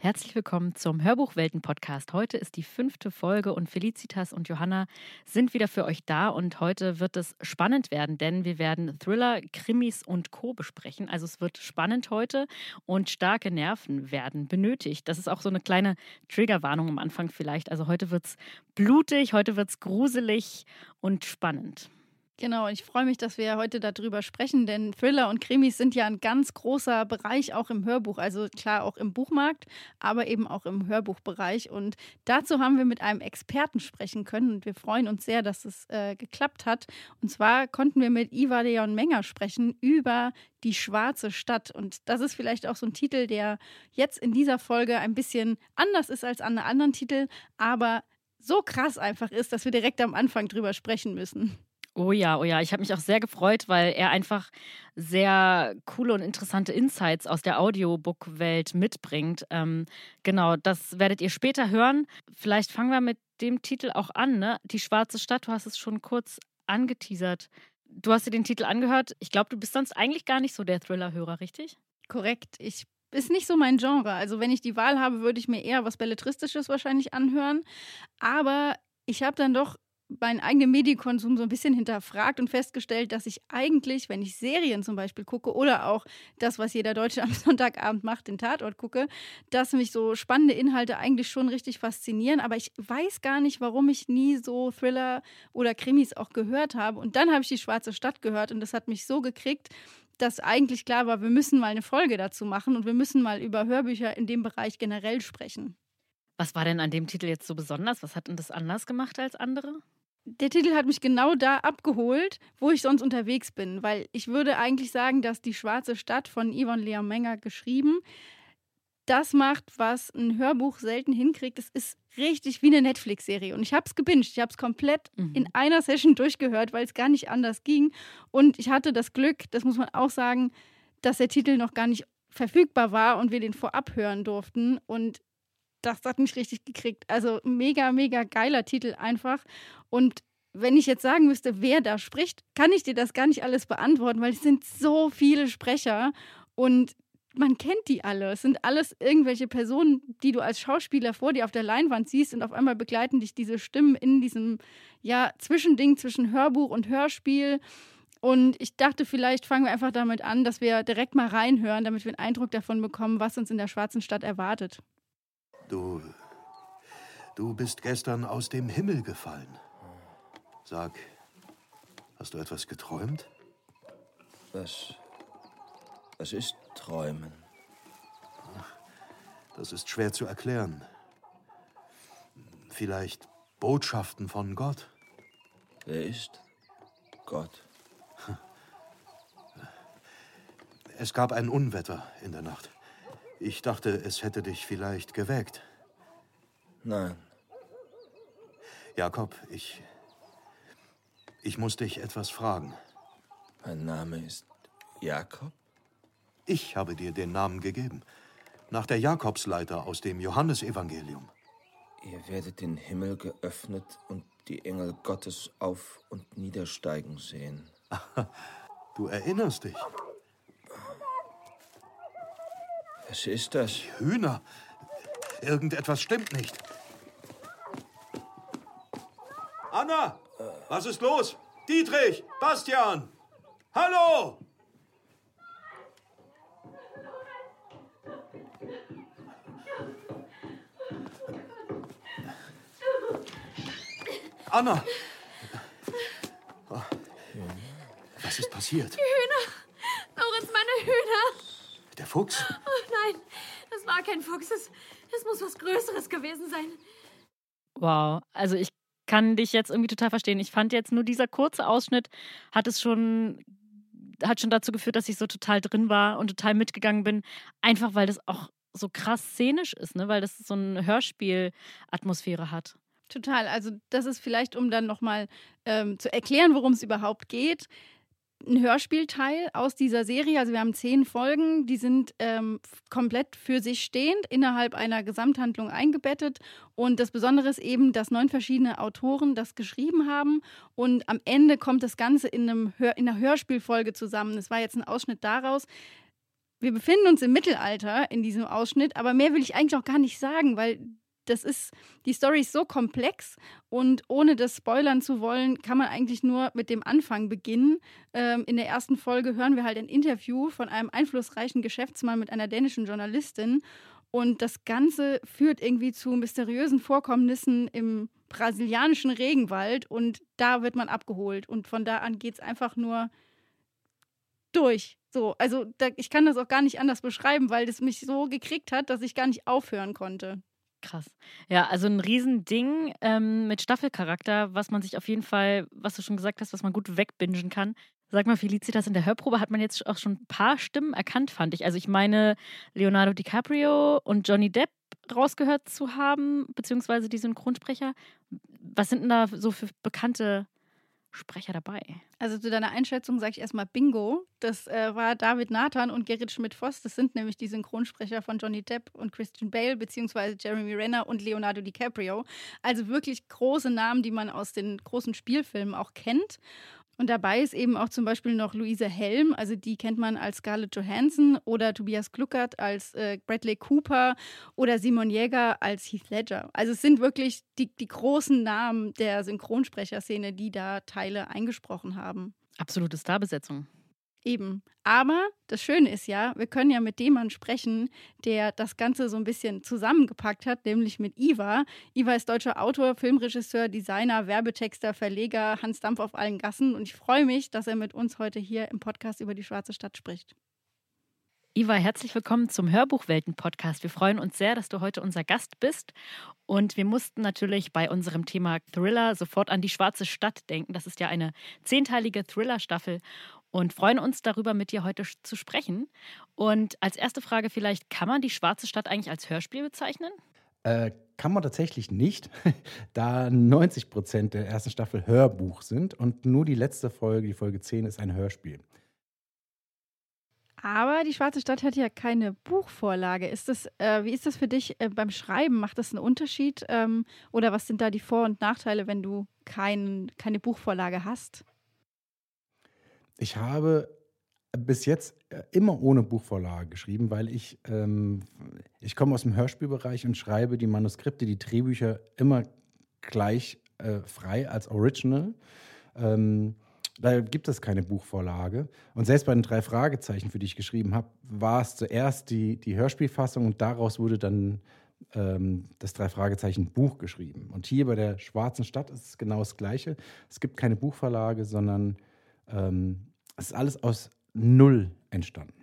Herzlich willkommen zum Hörbuchwelten-Podcast. Heute ist die fünfte Folge und Felicitas und Johanna sind wieder für euch da und heute wird es spannend werden, denn wir werden Thriller, Krimis und Co. besprechen. Also es wird spannend heute und starke Nerven werden benötigt. Das ist auch so eine kleine Triggerwarnung am Anfang vielleicht. Also heute wird es blutig, heute wird es gruselig und spannend. Genau, ich freue mich, dass wir heute darüber sprechen, denn Thriller und Krimis sind ja ein ganz großer Bereich auch im Hörbuch, also klar auch im Buchmarkt, aber eben auch im Hörbuchbereich. Und dazu haben wir mit einem Experten sprechen können und wir freuen uns sehr, dass es äh, geklappt hat. Und zwar konnten wir mit Iva Leon Menger sprechen über die schwarze Stadt. Und das ist vielleicht auch so ein Titel, der jetzt in dieser Folge ein bisschen anders ist als an anderen Titeln, aber so krass einfach ist, dass wir direkt am Anfang drüber sprechen müssen. Oh ja, oh ja. Ich habe mich auch sehr gefreut, weil er einfach sehr coole und interessante Insights aus der Audiobook-Welt mitbringt. Ähm, genau, das werdet ihr später hören. Vielleicht fangen wir mit dem Titel auch an, ne? Die schwarze Stadt, du hast es schon kurz angeteasert. Du hast dir den Titel angehört. Ich glaube, du bist sonst eigentlich gar nicht so der Thriller-Hörer, richtig? Korrekt. Ich ist nicht so mein Genre. Also wenn ich die Wahl habe, würde ich mir eher was Belletristisches wahrscheinlich anhören. Aber ich habe dann doch meinen eigenen Medienkonsum so ein bisschen hinterfragt und festgestellt, dass ich eigentlich, wenn ich Serien zum Beispiel gucke oder auch das, was jeder Deutsche am Sonntagabend macht, den Tatort gucke, dass mich so spannende Inhalte eigentlich schon richtig faszinieren. Aber ich weiß gar nicht, warum ich nie so Thriller oder Krimis auch gehört habe. Und dann habe ich die Schwarze Stadt gehört und das hat mich so gekriegt, dass eigentlich klar war, wir müssen mal eine Folge dazu machen und wir müssen mal über Hörbücher in dem Bereich generell sprechen. Was war denn an dem Titel jetzt so besonders? Was hat denn das anders gemacht als andere? Der Titel hat mich genau da abgeholt, wo ich sonst unterwegs bin, weil ich würde eigentlich sagen, dass die Schwarze Stadt von Yvonne Leon Menger geschrieben das macht, was ein Hörbuch selten hinkriegt. Es ist richtig wie eine Netflix-Serie. Und ich habe es gebinged. Ich habe es komplett mhm. in einer Session durchgehört, weil es gar nicht anders ging. Und ich hatte das Glück, das muss man auch sagen, dass der Titel noch gar nicht verfügbar war und wir den vorab hören durften. Und das hat mich richtig gekriegt. Also mega, mega geiler Titel einfach. Und wenn ich jetzt sagen müsste, wer da spricht, kann ich dir das gar nicht alles beantworten, weil es sind so viele Sprecher und man kennt die alle. Es sind alles irgendwelche Personen, die du als Schauspieler vor dir auf der Leinwand siehst und auf einmal begleiten dich diese Stimmen in diesem ja, Zwischending zwischen Hörbuch und Hörspiel. Und ich dachte, vielleicht fangen wir einfach damit an, dass wir direkt mal reinhören, damit wir einen Eindruck davon bekommen, was uns in der schwarzen Stadt erwartet. Du. Du bist gestern aus dem Himmel gefallen. Sag, hast du etwas geträumt? Was. Was ist Träumen? Das ist schwer zu erklären. Vielleicht Botschaften von Gott? Wer ist Gott? Es gab ein Unwetter in der Nacht. Ich dachte, es hätte dich vielleicht geweckt. Nein. Jakob, ich. Ich muss dich etwas fragen. Mein Name ist Jakob? Ich habe dir den Namen gegeben. Nach der Jakobsleiter aus dem Johannesevangelium. Ihr werdet den Himmel geöffnet und die Engel Gottes auf und niedersteigen sehen. Du erinnerst dich. Was ist das? Hühner. Irgendetwas stimmt nicht. Anna! Was ist los? Dietrich! Bastian! Hallo! Anna! Was ist passiert? Die Hühner! Lorenz, meine Hühner! Der Fuchs? Oh nein, das war kein Fuchs. Es, es muss was Größeres gewesen sein. Wow, also ich kann dich jetzt irgendwie total verstehen. Ich fand jetzt nur dieser kurze Ausschnitt hat es schon hat schon dazu geführt, dass ich so total drin war und total mitgegangen bin, einfach weil das auch so krass szenisch ist, ne? weil das so eine Hörspielatmosphäre hat. Total. Also das ist vielleicht, um dann nochmal ähm, zu erklären, worum es überhaupt geht ein Hörspielteil aus dieser Serie. Also wir haben zehn Folgen, die sind ähm, komplett für sich stehend, innerhalb einer Gesamthandlung eingebettet. Und das Besondere ist eben, dass neun verschiedene Autoren das geschrieben haben. Und am Ende kommt das Ganze in, einem Hör in einer Hörspielfolge zusammen. Es war jetzt ein Ausschnitt daraus. wir befinden uns im Mittelalter in diesem Ausschnitt, aber mehr will ich eigentlich auch gar nicht sagen, weil das ist, die Story ist so komplex und ohne das spoilern zu wollen, kann man eigentlich nur mit dem Anfang beginnen. Ähm, in der ersten Folge hören wir halt ein Interview von einem einflussreichen Geschäftsmann mit einer dänischen Journalistin und das Ganze führt irgendwie zu mysteriösen Vorkommnissen im brasilianischen Regenwald und da wird man abgeholt und von da an geht es einfach nur durch. So, also da, ich kann das auch gar nicht anders beschreiben, weil das mich so gekriegt hat, dass ich gar nicht aufhören konnte. Krass. Ja, also ein Riesending ähm, mit Staffelcharakter, was man sich auf jeden Fall, was du schon gesagt hast, was man gut wegbingen kann. Sag mal, Felicitas, in der Hörprobe hat man jetzt auch schon ein paar Stimmen erkannt, fand ich. Also ich meine, Leonardo DiCaprio und Johnny Depp rausgehört zu haben, beziehungsweise die Synchronsprecher. Was sind denn da so für bekannte Sprecher dabei. Also zu deiner Einschätzung sage ich erstmal Bingo. Das äh, war David Nathan und Gerrit Schmidt-Voss. Das sind nämlich die Synchronsprecher von Johnny Depp und Christian Bale, beziehungsweise Jeremy Renner und Leonardo DiCaprio. Also wirklich große Namen, die man aus den großen Spielfilmen auch kennt. Und dabei ist eben auch zum Beispiel noch Luise Helm, also die kennt man als Scarlett Johansson oder Tobias Gluckert als äh, Bradley Cooper oder Simon Jäger als Heath Ledger. Also es sind wirklich die, die großen Namen der Synchronsprecherszene, die da Teile eingesprochen haben. Absolute Starbesetzung. Eben. Aber das Schöne ist ja, wir können ja mit dem Mann sprechen, der das Ganze so ein bisschen zusammengepackt hat, nämlich mit Iva. Iva ist deutscher Autor, Filmregisseur, Designer, Werbetexter, Verleger, Hans Dampf auf allen Gassen. Und ich freue mich, dass er mit uns heute hier im Podcast über die Schwarze Stadt spricht. Iva, herzlich willkommen zum Hörbuchwelten-Podcast. Wir freuen uns sehr, dass du heute unser Gast bist. Und wir mussten natürlich bei unserem Thema Thriller sofort an die Schwarze Stadt denken. Das ist ja eine zehnteilige Thriller-Staffel und freuen uns darüber, mit dir heute zu sprechen. Und als erste Frage vielleicht, kann man die Schwarze Stadt eigentlich als Hörspiel bezeichnen? Äh, kann man tatsächlich nicht, da 90 Prozent der ersten Staffel Hörbuch sind und nur die letzte Folge, die Folge 10, ist ein Hörspiel. Aber die Schwarze Stadt hat ja keine Buchvorlage. Ist das, äh, wie ist das für dich äh, beim Schreiben? Macht das einen Unterschied? Ähm, oder was sind da die Vor- und Nachteile, wenn du kein, keine Buchvorlage hast? Ich habe bis jetzt äh, immer ohne Buchvorlage geschrieben, weil ich, ähm, ich komme aus dem Hörspielbereich und schreibe die Manuskripte, die Drehbücher immer gleich äh, frei als Original. Ähm, da gibt es keine Buchvorlage. Und selbst bei den drei Fragezeichen, für die ich geschrieben habe, war es zuerst die, die Hörspielfassung und daraus wurde dann ähm, das drei Fragezeichen Buch geschrieben. Und hier bei der Schwarzen Stadt ist es genau das Gleiche. Es gibt keine Buchvorlage, sondern ähm, es ist alles aus Null entstanden.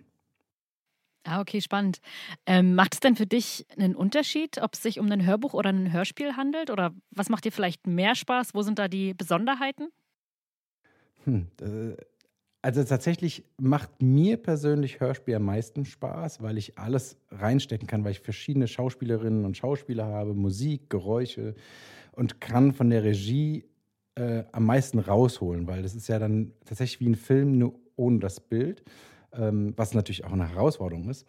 Ah, okay, spannend. Ähm, macht es denn für dich einen Unterschied, ob es sich um ein Hörbuch oder ein Hörspiel handelt? Oder was macht dir vielleicht mehr Spaß? Wo sind da die Besonderheiten? Hm, äh, also tatsächlich macht mir persönlich Hörspiel am meisten Spaß, weil ich alles reinstecken kann, weil ich verschiedene Schauspielerinnen und Schauspieler habe, Musik, Geräusche und kann von der Regie äh, am meisten rausholen, weil das ist ja dann tatsächlich wie ein Film, nur ohne das Bild, ähm, was natürlich auch eine Herausforderung ist.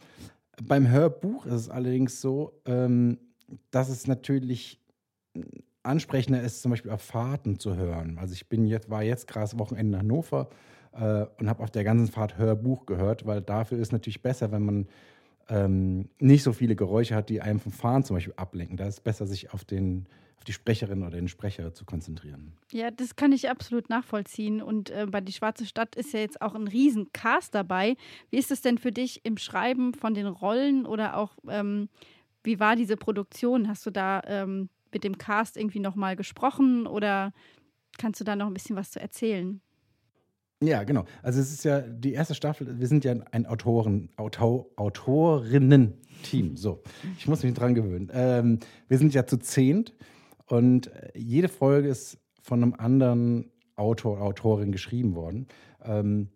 Beim Hörbuch ist es allerdings so, ähm, dass es natürlich ansprechender ist, zum Beispiel auf Fahrten zu hören. Also ich bin jetzt, war jetzt gerade Wochenende in Hannover äh, und habe auf der ganzen Fahrt Hörbuch gehört, weil dafür ist natürlich besser, wenn man ähm, nicht so viele Geräusche hat, die einem vom Fahren zum Beispiel ablenken. Da ist es besser, sich auf den auf die Sprecherin oder den Sprecher zu konzentrieren. Ja, das kann ich absolut nachvollziehen. Und äh, bei Die Schwarze Stadt ist ja jetzt auch ein riesen Cast dabei. Wie ist es denn für dich im Schreiben von den Rollen oder auch, ähm, wie war diese Produktion? Hast du da ähm, mit dem Cast irgendwie nochmal gesprochen oder kannst du da noch ein bisschen was zu erzählen? Ja, genau. Also es ist ja die erste Staffel, wir sind ja ein Autoren, Autor, Autorinnen-Team. So, ich muss mich dran gewöhnen. Ähm, wir sind ja zu zehnt und äh, jede Folge ist von einem anderen Autor, Autorin geschrieben worden. Ähm,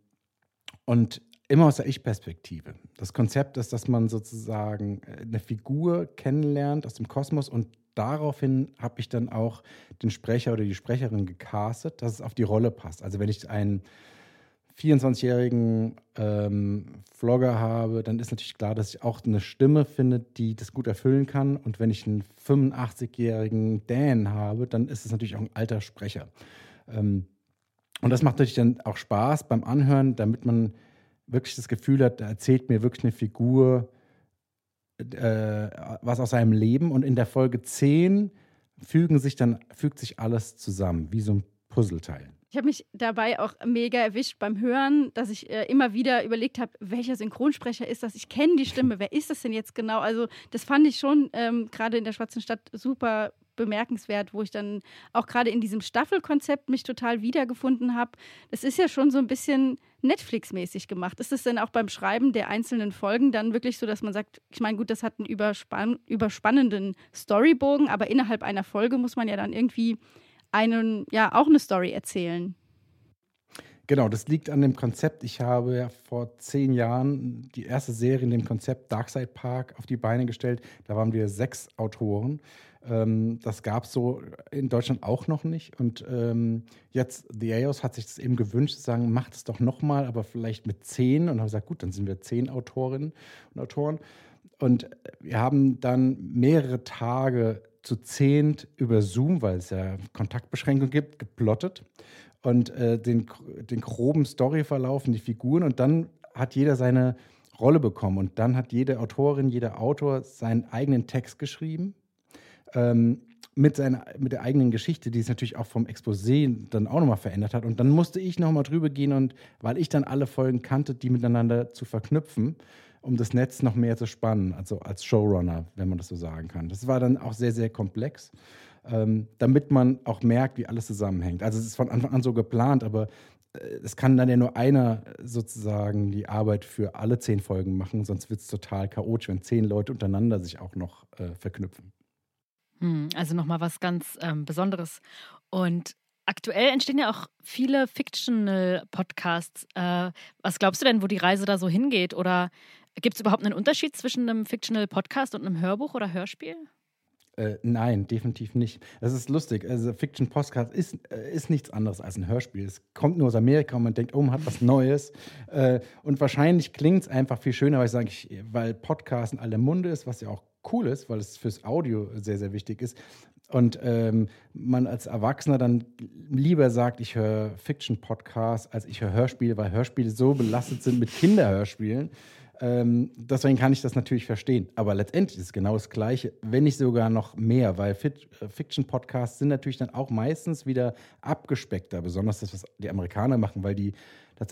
und immer aus der Ich-Perspektive. Das Konzept ist, dass man sozusagen äh, eine Figur kennenlernt aus dem Kosmos und daraufhin habe ich dann auch den Sprecher oder die Sprecherin gecastet, dass es auf die Rolle passt. Also wenn ich einen 24-jährigen ähm, Vlogger habe, dann ist natürlich klar, dass ich auch eine Stimme finde, die das gut erfüllen kann. Und wenn ich einen 85-jährigen Dan habe, dann ist es natürlich auch ein alter Sprecher. Ähm, und das macht natürlich dann auch Spaß beim Anhören, damit man wirklich das Gefühl hat, da erzählt mir wirklich eine Figur äh, was aus seinem Leben und in der Folge 10 fügen sich dann, fügt sich alles zusammen, wie so ein Puzzleteil. Ich habe mich dabei auch mega erwischt beim Hören, dass ich äh, immer wieder überlegt habe, welcher Synchronsprecher ist das? Ich kenne die Stimme, wer ist das denn jetzt genau? Also das fand ich schon ähm, gerade in der Schwarzen Stadt super bemerkenswert, wo ich dann auch gerade in diesem Staffelkonzept mich total wiedergefunden habe. Das ist ja schon so ein bisschen Netflix-mäßig gemacht. Ist es denn auch beim Schreiben der einzelnen Folgen dann wirklich so, dass man sagt, ich meine, gut, das hat einen überspann überspannenden Storybogen, aber innerhalb einer Folge muss man ja dann irgendwie einen, ja, auch eine Story erzählen. Genau, das liegt an dem Konzept. Ich habe ja vor zehn Jahren die erste Serie in dem Konzept Darkside Park auf die Beine gestellt. Da waren wir sechs Autoren. Ähm, das gab es so in Deutschland auch noch nicht. Und ähm, jetzt, The AOS hat sich das eben gewünscht, zu sagen, macht es doch nochmal, aber vielleicht mit zehn. Und habe gesagt, gut, dann sind wir zehn Autorinnen und Autoren. Und wir haben dann mehrere Tage zu zehnt über Zoom, weil es ja Kontaktbeschränkungen gibt, geplottet und äh, den, den groben Storyverlauf und die Figuren. Und dann hat jeder seine Rolle bekommen. Und dann hat jede Autorin, jeder Autor seinen eigenen Text geschrieben ähm, mit, seiner, mit der eigenen Geschichte, die es natürlich auch vom Exposé dann auch nochmal verändert hat. Und dann musste ich nochmal drüber gehen und weil ich dann alle Folgen kannte, die miteinander zu verknüpfen, um das Netz noch mehr zu spannen, also als Showrunner, wenn man das so sagen kann. Das war dann auch sehr, sehr komplex, ähm, damit man auch merkt, wie alles zusammenhängt. Also es ist von Anfang an so geplant, aber äh, es kann dann ja nur einer sozusagen die Arbeit für alle zehn Folgen machen, sonst wird es total chaotisch, wenn zehn Leute untereinander sich auch noch äh, verknüpfen. Hm, also nochmal was ganz ähm, Besonderes. Und aktuell entstehen ja auch viele Fictional-Podcasts. Äh, was glaubst du denn, wo die Reise da so hingeht? Oder gibt es überhaupt einen Unterschied zwischen einem Fictional-Podcast und einem Hörbuch oder Hörspiel? Äh, nein, definitiv nicht. Das ist lustig. Also Fiction Podcast ist, äh, ist nichts anderes als ein Hörspiel. Es kommt nur aus Amerika und man denkt, oh, man hat was Neues. Äh, und wahrscheinlich klingt es einfach viel schöner, weil ich sage, weil Podcast in aller Munde ist, was ja auch cool ist, weil es fürs Audio sehr, sehr wichtig ist. Und ähm, man als Erwachsener dann lieber sagt, ich höre Fiction-Podcasts, als ich höre Hörspiele, weil Hörspiele so belastet sind mit Kinderhörspielen. Ähm, deswegen kann ich das natürlich verstehen. Aber letztendlich ist es genau das Gleiche, wenn nicht sogar noch mehr, weil äh, Fiction-Podcasts sind natürlich dann auch meistens wieder abgespeckter, besonders das, was die Amerikaner machen, weil die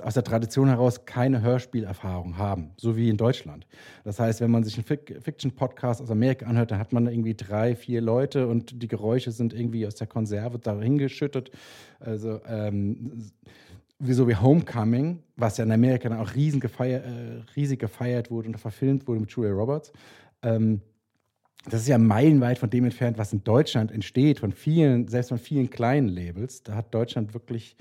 aus der Tradition heraus keine Hörspielerfahrung haben, so wie in Deutschland. Das heißt, wenn man sich einen Fiction-Podcast aus Amerika anhört, dann hat man irgendwie drei, vier Leute und die Geräusche sind irgendwie aus der Konserve dahin geschüttet. Also ähm, wie so wie Homecoming, was ja in Amerika dann auch riesen gefeiert, äh, riesig gefeiert wurde und verfilmt wurde mit Julia Roberts. Ähm, das ist ja meilenweit von dem entfernt, was in Deutschland entsteht, von vielen, selbst von vielen kleinen Labels. Da hat Deutschland wirklich,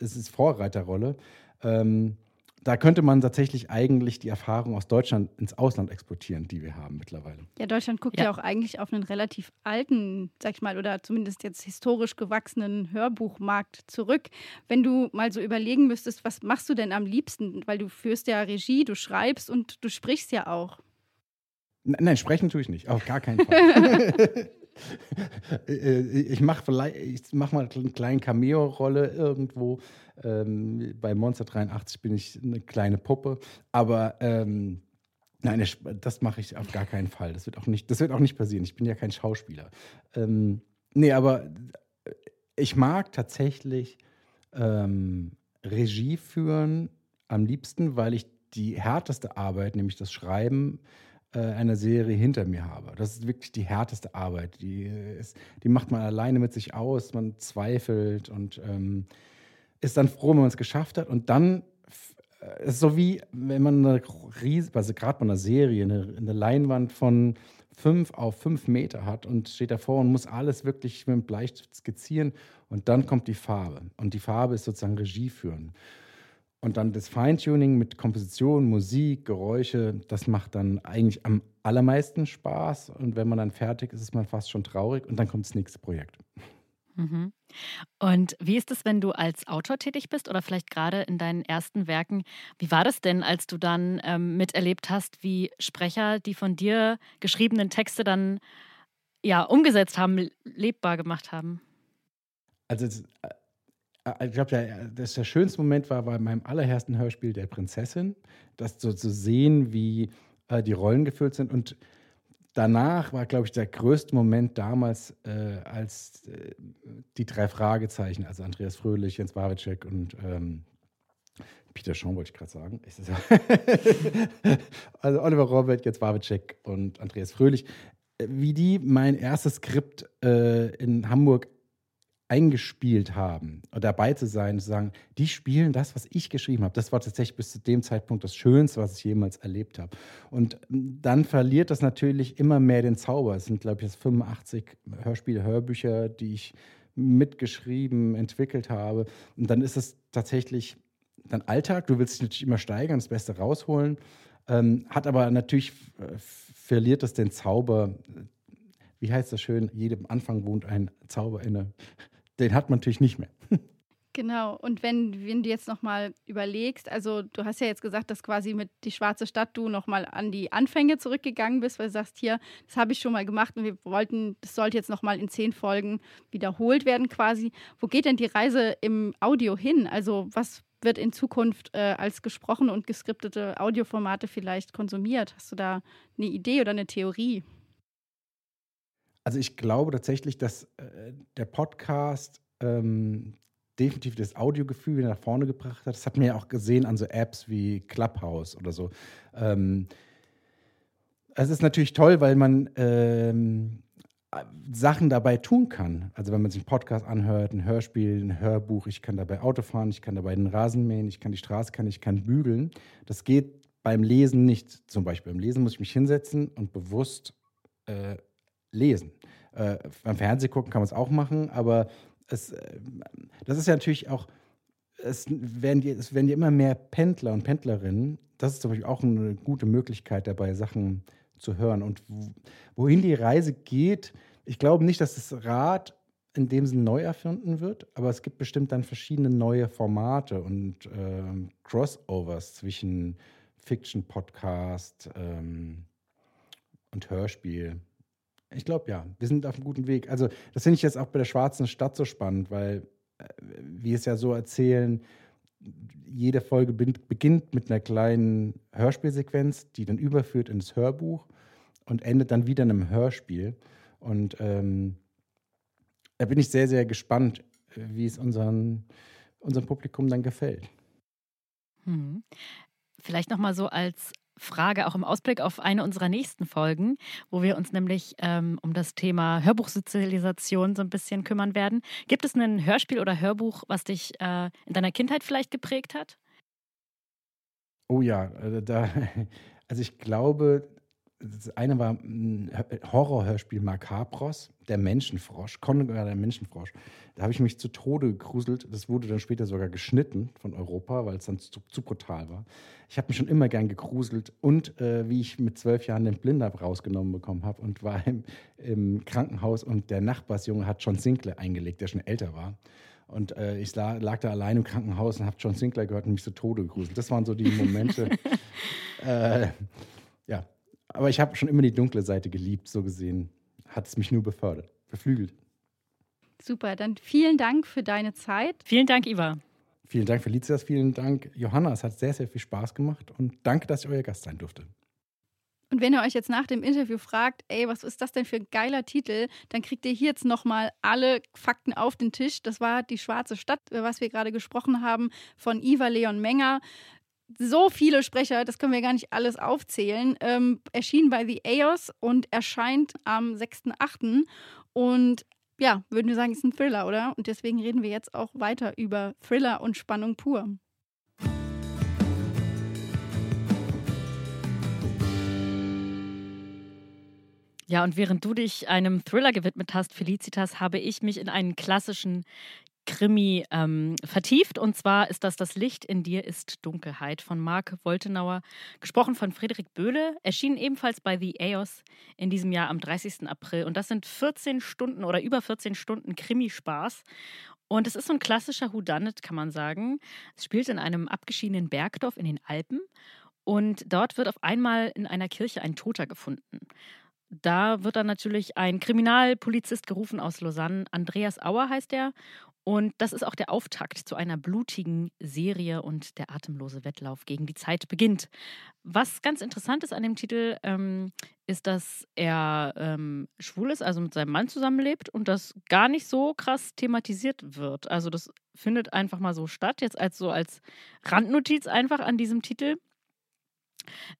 es ist Vorreiterrolle. Ähm, da könnte man tatsächlich eigentlich die Erfahrung aus Deutschland ins Ausland exportieren, die wir haben mittlerweile. Ja, Deutschland guckt ja, ja auch eigentlich auf einen relativ alten, sag ich mal, oder zumindest jetzt historisch gewachsenen Hörbuchmarkt zurück. Wenn du mal so überlegen müsstest, was machst du denn am liebsten? Weil du führst ja Regie, du schreibst und du sprichst ja auch. Nein, sprechen tue ich nicht, auf gar keinen Fall. Äh, ich mache vielleicht, ich mache mal eine kleine Cameo-Rolle irgendwo. Ähm, bei Monster 83 bin ich eine kleine Puppe, aber ähm, nein, das mache ich auf gar keinen Fall. Das wird auch nicht, das wird auch nicht passieren. Ich bin ja kein Schauspieler. Ähm, nee, aber ich mag tatsächlich ähm, Regie führen am liebsten, weil ich die härteste Arbeit, nämlich das Schreiben, äh, einer Serie hinter mir habe. Das ist wirklich die härteste Arbeit. Die, ist, die macht man alleine mit sich aus, man zweifelt und ähm, ist dann froh, wenn man es geschafft hat. Und dann äh, ist so wie, wenn man eine riesige, also gerade bei einer Serie, eine, eine Leinwand von fünf auf fünf Meter hat und steht davor und muss alles wirklich mit dem Bleistift skizzieren und dann kommt die Farbe. Und die Farbe ist sozusagen Regie führen. Und dann das Feintuning mit Komposition, Musik, Geräusche, das macht dann eigentlich am allermeisten Spaß. Und wenn man dann fertig ist, ist man fast schon traurig und dann kommt das nächste Projekt. Mhm. Und wie ist es, wenn du als Autor tätig bist oder vielleicht gerade in deinen ersten Werken? Wie war das denn, als du dann ähm, miterlebt hast, wie Sprecher die von dir geschriebenen Texte dann ja umgesetzt haben, lebbar gemacht haben? Also Äh, ich glaube, der, das der schönste Moment war bei meinem allerersten Hörspiel der Prinzessin, das so zu sehen, wie äh, die Rollen gefüllt sind. Und danach war, glaube ich, der größte Moment damals, äh, als äh, die drei Fragezeichen, also Andreas Fröhlich, Jens Wawitschek und ähm, Peter Shaw wollte ich gerade sagen. also Oliver Robert, Jens Wawitschek und Andreas Fröhlich, äh, wie die mein erstes Skript äh, in Hamburg eingespielt haben dabei zu sein, zu sagen, die spielen das, was ich geschrieben habe. Das war tatsächlich bis zu dem Zeitpunkt das Schönste, was ich jemals erlebt habe. Und dann verliert das natürlich immer mehr den Zauber. Es sind, glaube ich, jetzt 85 Hörspiele, Hörbücher, die ich mitgeschrieben, entwickelt habe. Und dann ist es tatsächlich dann Alltag. Du willst dich natürlich immer steigern, das Beste rausholen. Ähm, hat aber natürlich, äh, verliert es den Zauber. Wie heißt das schön? Jedem Anfang wohnt ein Zauber inne den hat man natürlich nicht mehr. Genau, und wenn, wenn du jetzt nochmal überlegst, also du hast ja jetzt gesagt, dass quasi mit Die Schwarze Stadt du nochmal an die Anfänge zurückgegangen bist, weil du sagst, hier, das habe ich schon mal gemacht und wir wollten, das sollte jetzt nochmal in zehn Folgen wiederholt werden quasi. Wo geht denn die Reise im Audio hin? Also was wird in Zukunft äh, als gesprochene und geskriptete Audioformate vielleicht konsumiert? Hast du da eine Idee oder eine Theorie? Also ich glaube tatsächlich, dass äh, der Podcast ähm, definitiv das Audiogefühl wieder nach vorne gebracht hat. Das hat man ja auch gesehen an so Apps wie Clubhouse oder so. Ähm, es ist natürlich toll, weil man ähm, Sachen dabei tun kann. Also wenn man sich einen Podcast anhört, ein Hörspiel, ein Hörbuch, ich kann dabei Auto fahren, ich kann dabei den Rasen mähen, ich kann die Straße kann, ich kann bügeln. Das geht beim Lesen nicht. Zum Beispiel beim Lesen muss ich mich hinsetzen und bewusst äh, lesen. Äh, beim Fernsehen gucken kann man es auch machen, aber es, äh, das ist ja natürlich auch, es werden, die, es werden die immer mehr Pendler und Pendlerinnen. Das ist zum Beispiel auch eine gute Möglichkeit dabei, Sachen zu hören. Und wohin die Reise geht, ich glaube nicht, dass das Rad in dem Sinne neu erfunden wird, aber es gibt bestimmt dann verschiedene neue Formate und äh, Crossovers zwischen Fiction-Podcast ähm, und Hörspiel. Ich glaube ja, wir sind auf einem guten Weg. Also das finde ich jetzt auch bei der Schwarzen Stadt so spannend, weil äh, wir es ja so erzählen, jede Folge beginnt mit einer kleinen Hörspielsequenz, die dann überführt ins Hörbuch und endet dann wieder in einem Hörspiel. Und ähm, da bin ich sehr, sehr gespannt, wie es unseren, unserem Publikum dann gefällt. Hm. Vielleicht nochmal so als Frage auch im Ausblick auf eine unserer nächsten Folgen, wo wir uns nämlich ähm, um das Thema Hörbuchsozialisation so ein bisschen kümmern werden. Gibt es ein Hörspiel oder Hörbuch, was dich äh, in deiner Kindheit vielleicht geprägt hat? Oh ja, äh, da, also ich glaube, das eine war ein Horrorhörspiel Macabros, der Menschenfrosch, Conrad der Menschenfrosch. Da habe ich mich zu Tode gegruselt. Das wurde dann später sogar geschnitten von Europa, weil es dann zu, zu brutal war. Ich habe mich schon immer gern gegruselt und äh, wie ich mit zwölf Jahren den Blinder rausgenommen bekommen habe und war im, im, Krankenhaus und der Nachbarsjunge hat John Sinclair eingelegt, der schon älter war. Und äh, ich lag, lag, da allein im Krankenhaus und habe John Sinclair gehört und mich zu Tode gegruselt. Das waren so die Momente. äh, ja, aber ich habe schon immer die dunkle Seite geliebt, so gesehen. Hat es mich nur befördert, beflügelt. Super, dann vielen Dank für deine Zeit. Vielen Dank, Iva. Vielen Dank, Felicitas. Vielen Dank, Johanna. Es hat sehr, sehr viel Spaß gemacht und danke, dass ich euer Gast sein durfte. Und wenn ihr euch jetzt nach dem Interview fragt, ey, was ist das denn für ein geiler Titel, dann kriegt ihr hier jetzt nochmal alle Fakten auf den Tisch. Das war Die Schwarze Stadt, über was wir gerade gesprochen haben, von Iva Leon Menger so viele Sprecher, das können wir gar nicht alles aufzählen, ähm, erschien bei The EOS und erscheint am 6.8. Und ja, würden wir sagen, ist ein Thriller, oder? Und deswegen reden wir jetzt auch weiter über Thriller und Spannung pur. Ja, und während du dich einem Thriller gewidmet hast, Felicitas, habe ich mich in einen klassischen Krimi ähm, vertieft. Und zwar ist das Das Licht in dir ist Dunkelheit von Marc Woltenauer, gesprochen von Friedrich Böhle, erschienen ebenfalls bei The EOS in diesem Jahr am 30. April. Und das sind 14 Stunden oder über 14 Stunden Krimi-Spaß. Und es ist so ein klassischer Whodunit, kann man sagen. Es spielt in einem abgeschiedenen Bergdorf in den Alpen. Und dort wird auf einmal in einer Kirche ein Toter gefunden. Da wird dann natürlich ein Kriminalpolizist gerufen aus Lausanne. Andreas Auer heißt er. Und das ist auch der Auftakt zu einer blutigen Serie und der atemlose Wettlauf gegen die Zeit beginnt. Was ganz interessant ist an dem Titel, ähm, ist, dass er ähm, schwul ist, also mit seinem Mann zusammenlebt und das gar nicht so krass thematisiert wird. Also das findet einfach mal so statt, jetzt als so als Randnotiz einfach an diesem Titel.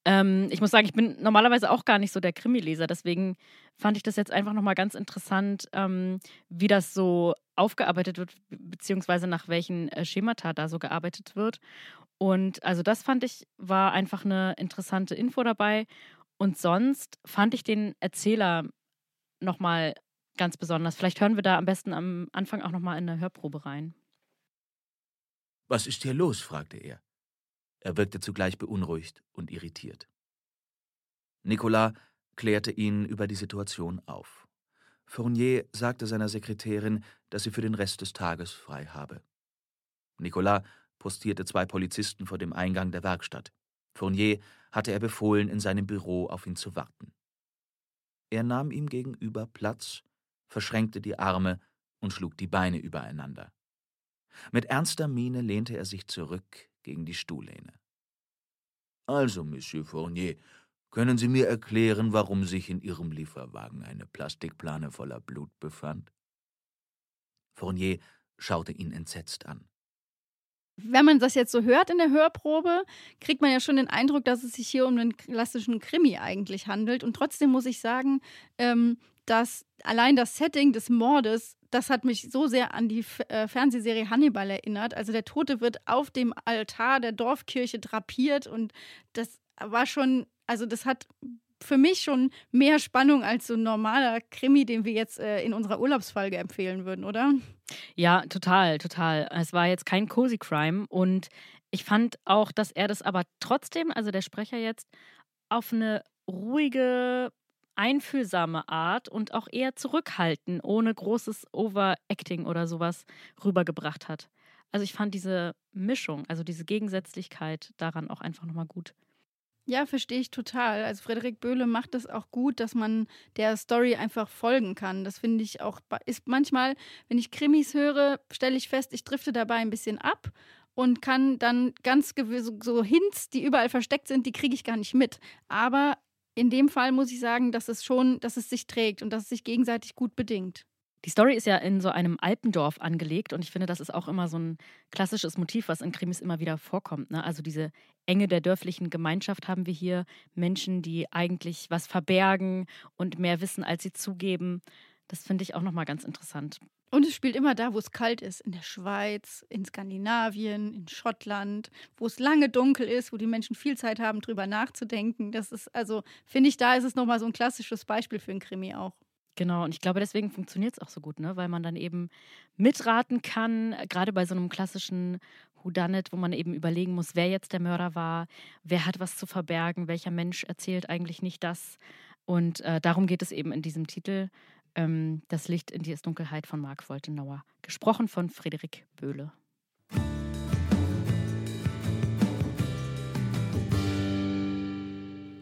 Ähm, ich muss sagen, ich bin normalerweise auch gar nicht so der Krimileser, deswegen fand ich das jetzt einfach nochmal ganz interessant, ähm, wie das so aufgearbeitet wird, beziehungsweise nach welchen äh, Schemata da so gearbeitet wird. Und also das fand ich, war einfach eine interessante Info dabei. Und sonst fand ich den Erzähler nochmal ganz besonders. Vielleicht hören wir da am besten am Anfang auch nochmal in eine Hörprobe rein. Was ist hier los? fragte er. Er wirkte zugleich beunruhigt und irritiert. Nicolas klärte ihn über die Situation auf. Fournier sagte seiner Sekretärin, dass sie für den Rest des Tages frei habe. Nicolas postierte zwei Polizisten vor dem Eingang der Werkstatt. Fournier hatte er befohlen, in seinem Büro auf ihn zu warten. Er nahm ihm gegenüber Platz, verschränkte die Arme und schlug die Beine übereinander. Mit ernster Miene lehnte er sich zurück, gegen die Stuhllehne. Also, Monsieur Fournier, können Sie mir erklären, warum sich in Ihrem Lieferwagen eine Plastikplane voller Blut befand? Fournier schaute ihn entsetzt an. Wenn man das jetzt so hört in der Hörprobe, kriegt man ja schon den Eindruck, dass es sich hier um einen klassischen Krimi eigentlich handelt. Und trotzdem muss ich sagen, ähm, dass allein das Setting des Mordes das hat mich so sehr an die äh, Fernsehserie Hannibal erinnert. Also der Tote wird auf dem Altar der Dorfkirche drapiert und das war schon, also das hat für mich schon mehr Spannung als so ein normaler Krimi, den wir jetzt äh, in unserer Urlaubsfolge empfehlen würden, oder? Ja, total, total. Es war jetzt kein Cozy Crime und ich fand auch, dass er das aber trotzdem, also der Sprecher jetzt, auf eine ruhige, einfühlsame Art und auch eher zurückhaltend, ohne großes Overacting oder sowas rübergebracht hat. Also ich fand diese Mischung, also diese Gegensätzlichkeit daran auch einfach nochmal gut. Ja, verstehe ich total. Also Frederik Böhle macht das auch gut, dass man der Story einfach folgen kann. Das finde ich auch, ist manchmal, wenn ich Krimis höre, stelle ich fest, ich drifte dabei ein bisschen ab und kann dann ganz so Hints, die überall versteckt sind, die kriege ich gar nicht mit. Aber in dem Fall muss ich sagen, dass es schon, dass es sich trägt und dass es sich gegenseitig gut bedingt. Die Story ist ja in so einem Alpendorf angelegt und ich finde, das ist auch immer so ein klassisches Motiv, was in Krimis immer wieder vorkommt. Ne? Also diese Enge der dörflichen Gemeinschaft haben wir hier. Menschen, die eigentlich was verbergen und mehr wissen, als sie zugeben. Das finde ich auch nochmal ganz interessant. Und es spielt immer da, wo es kalt ist. In der Schweiz, in Skandinavien, in Schottland, wo es lange dunkel ist, wo die Menschen viel Zeit haben, drüber nachzudenken. Das ist, also, finde ich, da ist es nochmal so ein klassisches Beispiel für ein Krimi auch. Genau, und ich glaube, deswegen funktioniert es auch so gut, ne? weil man dann eben mitraten kann, gerade bei so einem klassischen Whodunit, wo man eben überlegen muss, wer jetzt der Mörder war, wer hat was zu verbergen, welcher Mensch erzählt eigentlich nicht das. Und äh, darum geht es eben in diesem Titel ähm, Das Licht in die Dunkelheit von Marc Woltenauer. Gesprochen von Friederik Böhle.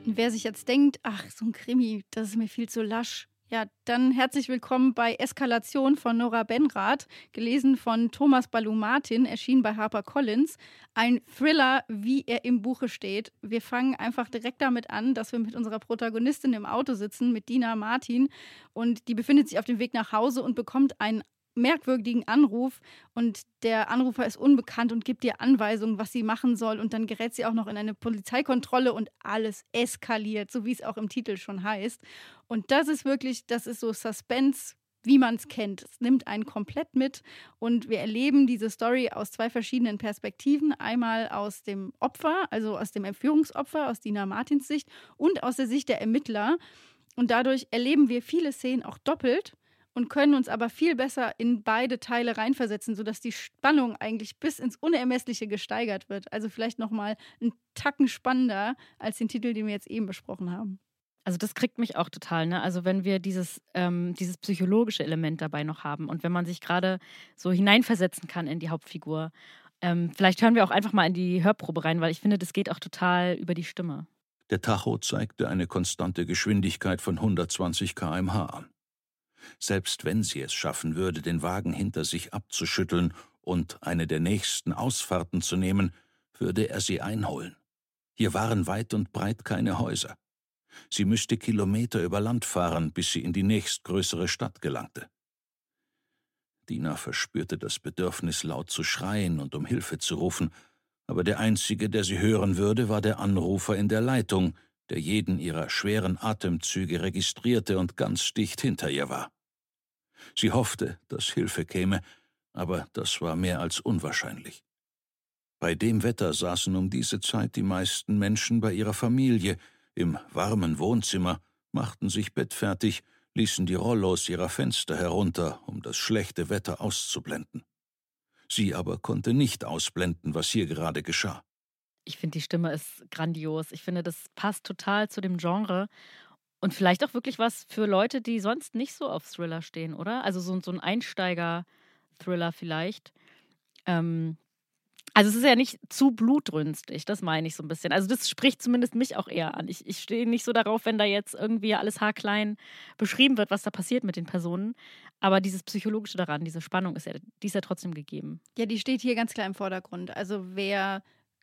Wer sich jetzt denkt, ach, so ein Krimi, das ist mir viel zu lasch, ja, dann herzlich willkommen bei Eskalation von Nora Benrath, gelesen von Thomas Balou Martin, erschienen bei HarperCollins. Ein Thriller, wie er im Buche steht. Wir fangen einfach direkt damit an, dass wir mit unserer Protagonistin im Auto sitzen, mit Dina Martin. Und die befindet sich auf dem Weg nach Hause und bekommt einen merkwürdigen Anruf und der Anrufer ist unbekannt und gibt ihr Anweisungen, was sie machen soll und dann gerät sie auch noch in eine Polizeikontrolle und alles eskaliert, so wie es auch im Titel schon heißt. Und das ist wirklich, das ist so Suspense, wie man es kennt. Es nimmt einen komplett mit und wir erleben diese Story aus zwei verschiedenen Perspektiven. Einmal aus dem Opfer, also aus dem Entführungsopfer, aus Dina Martins Sicht und aus der Sicht der Ermittler. Und dadurch erleben wir viele Szenen auch doppelt und können uns aber viel besser in beide Teile reinversetzen, sodass die Spannung eigentlich bis ins Unermessliche gesteigert wird. Also vielleicht nochmal einen Tacken spannender als den Titel, den wir jetzt eben besprochen haben. Also das kriegt mich auch total, ne? Also wenn wir dieses, ähm, dieses psychologische Element dabei noch haben und wenn man sich gerade so hineinversetzen kann in die Hauptfigur. Ähm, vielleicht hören wir auch einfach mal in die Hörprobe rein, weil ich finde, das geht auch total über die Stimme. Der Tacho zeigte eine konstante Geschwindigkeit von 120 km/h an. Selbst wenn sie es schaffen würde, den Wagen hinter sich abzuschütteln und eine der nächsten Ausfahrten zu nehmen, würde er sie einholen. Hier waren weit und breit keine Häuser. Sie müsste Kilometer über Land fahren, bis sie in die nächstgrößere Stadt gelangte. Dina verspürte das Bedürfnis, laut zu schreien und um Hilfe zu rufen, aber der einzige, der sie hören würde, war der Anrufer in der Leitung, der jeden ihrer schweren Atemzüge registrierte und ganz dicht hinter ihr war. Sie hoffte, dass Hilfe käme, aber das war mehr als unwahrscheinlich. Bei dem Wetter saßen um diese Zeit die meisten Menschen bei ihrer Familie im warmen Wohnzimmer, machten sich bettfertig, ließen die Rollos ihrer Fenster herunter, um das schlechte Wetter auszublenden. Sie aber konnte nicht ausblenden, was hier gerade geschah. Ich finde, die Stimme ist grandios. Ich finde, das passt total zu dem Genre. Und vielleicht auch wirklich was für Leute, die sonst nicht so auf Thriller stehen, oder? Also so, so ein Einsteiger-Thriller vielleicht. Ähm, also es ist ja nicht zu blutrünstig, das meine ich so ein bisschen. Also das spricht zumindest mich auch eher an. Ich, ich stehe nicht so darauf, wenn da jetzt irgendwie alles haarklein beschrieben wird, was da passiert mit den Personen. Aber dieses Psychologische daran, diese Spannung ist ja, die ist ja trotzdem gegeben. Ja, die steht hier ganz klar im Vordergrund. Also wer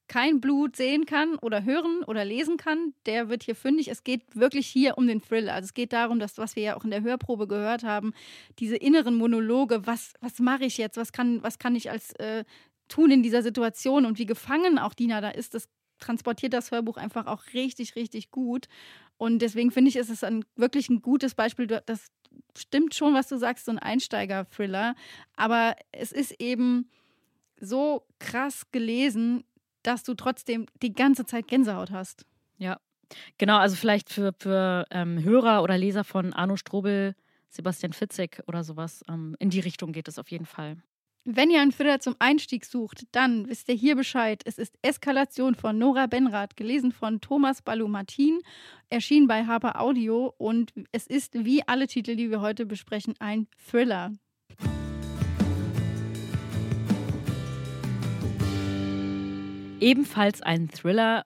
kein Blut sehen kann oder hören oder lesen kann, der wird hier fündig. Es geht wirklich hier um den Thrill. Also es geht darum, dass, was wir ja auch in der Hörprobe gehört haben, diese inneren Monologe, was, was mache ich jetzt, was kann, was kann ich als äh, tun in dieser Situation und wie gefangen auch Dina da ist, das transportiert das Hörbuch einfach auch richtig, richtig gut. Und deswegen finde ich, ist es ein, wirklich ein gutes Beispiel. Das stimmt schon, was du sagst, so ein Einsteiger-Thriller. Aber es ist eben so krass gelesen, dass du trotzdem die ganze Zeit Gänsehaut hast. Ja, genau. Also vielleicht für, für ähm, Hörer oder Leser von Arno Strobel, Sebastian Fitzek oder sowas. Ähm, in die Richtung geht es auf jeden Fall. Wenn ihr einen Thriller zum Einstieg sucht, dann wisst ihr hier Bescheid. Es ist Eskalation von Nora Benrath, gelesen von Thomas Balou-Martin, erschienen bei Harper Audio und es ist wie alle Titel, die wir heute besprechen, ein Thriller. Ebenfalls ein Thriller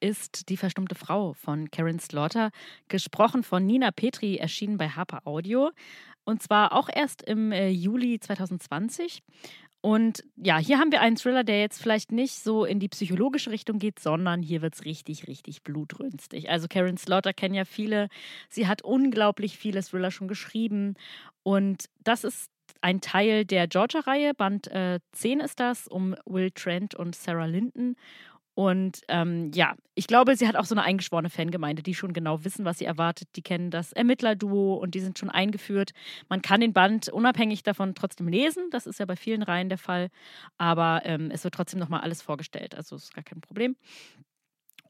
ist Die verstummte Frau von Karen Slaughter, gesprochen von Nina Petri, erschienen bei Harper Audio. Und zwar auch erst im äh, Juli 2020. Und ja, hier haben wir einen Thriller, der jetzt vielleicht nicht so in die psychologische Richtung geht, sondern hier wird es richtig, richtig blutrünstig. Also Karen Slaughter kennen ja viele. Sie hat unglaublich viele Thriller schon geschrieben. Und das ist ein Teil der Georgia-Reihe. Band äh, 10 ist das, um Will Trent und Sarah Linden. Und ähm, ja, ich glaube, sie hat auch so eine eingeschworene Fangemeinde, die schon genau wissen, was sie erwartet. Die kennen das Ermittlerduo und die sind schon eingeführt. Man kann den Band unabhängig davon trotzdem lesen. Das ist ja bei vielen Reihen der Fall. Aber ähm, es wird trotzdem nochmal alles vorgestellt. Also ist gar kein Problem.